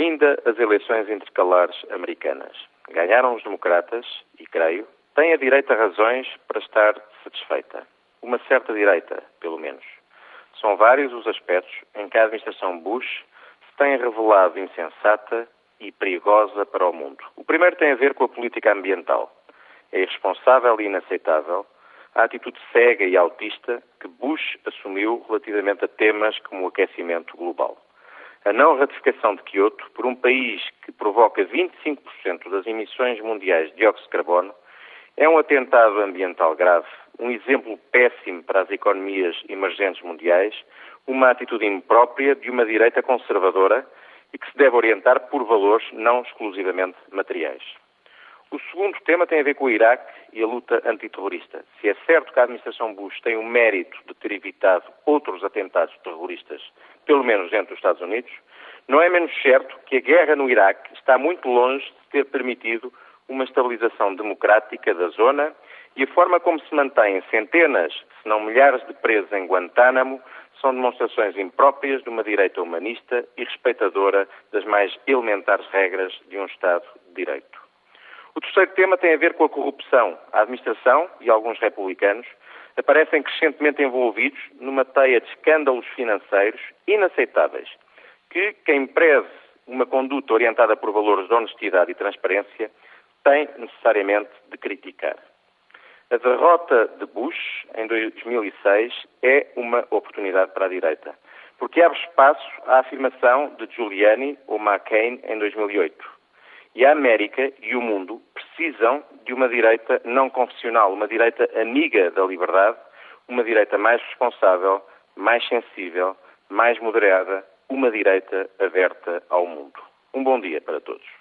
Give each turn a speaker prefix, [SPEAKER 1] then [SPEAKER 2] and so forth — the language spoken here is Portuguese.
[SPEAKER 1] Ainda as eleições intercalares americanas. Ganharam os democratas, e creio, tem a direita razões para estar satisfeita. Uma certa direita, pelo menos. São vários os aspectos em que a administração Bush se tem revelado insensata e perigosa para o mundo. O primeiro tem a ver com a política ambiental. É irresponsável e inaceitável a atitude cega e autista que Bush assumiu relativamente a temas como o aquecimento global. A não ratificação de Kyoto por um país que provoca 25% das emissões mundiais de dióxido de carbono é um atentado ambiental grave, um exemplo péssimo para as economias emergentes mundiais, uma atitude imprópria de uma direita conservadora e que se deve orientar por valores não exclusivamente materiais. O segundo tema tem a ver com o Iraque e a luta antiterrorista. Se é certo que a administração Bush tem o mérito de ter evitado outros atentados terroristas, pelo menos dentro dos Estados Unidos, não é menos certo que a guerra no Iraque está muito longe de ter permitido uma estabilização democrática da zona e a forma como se mantêm centenas, se não milhares de presos em Guantánamo são demonstrações impróprias de uma direita humanista e respeitadora das mais elementares regras de um Estado de Direito. O terceiro tema tem a ver com a corrupção. A administração e alguns republicanos aparecem crescentemente envolvidos numa teia de escândalos financeiros inaceitáveis, que quem preze uma conduta orientada por valores de honestidade e transparência tem necessariamente de criticar. A derrota de Bush em 2006 é uma oportunidade para a direita, porque abre espaço à afirmação de Giuliani ou McCain em 2008. E a América e o mundo precisam de uma direita não confessional, uma direita amiga da liberdade, uma direita mais responsável, mais sensível, mais moderada, uma direita aberta ao mundo. Um bom dia para todos.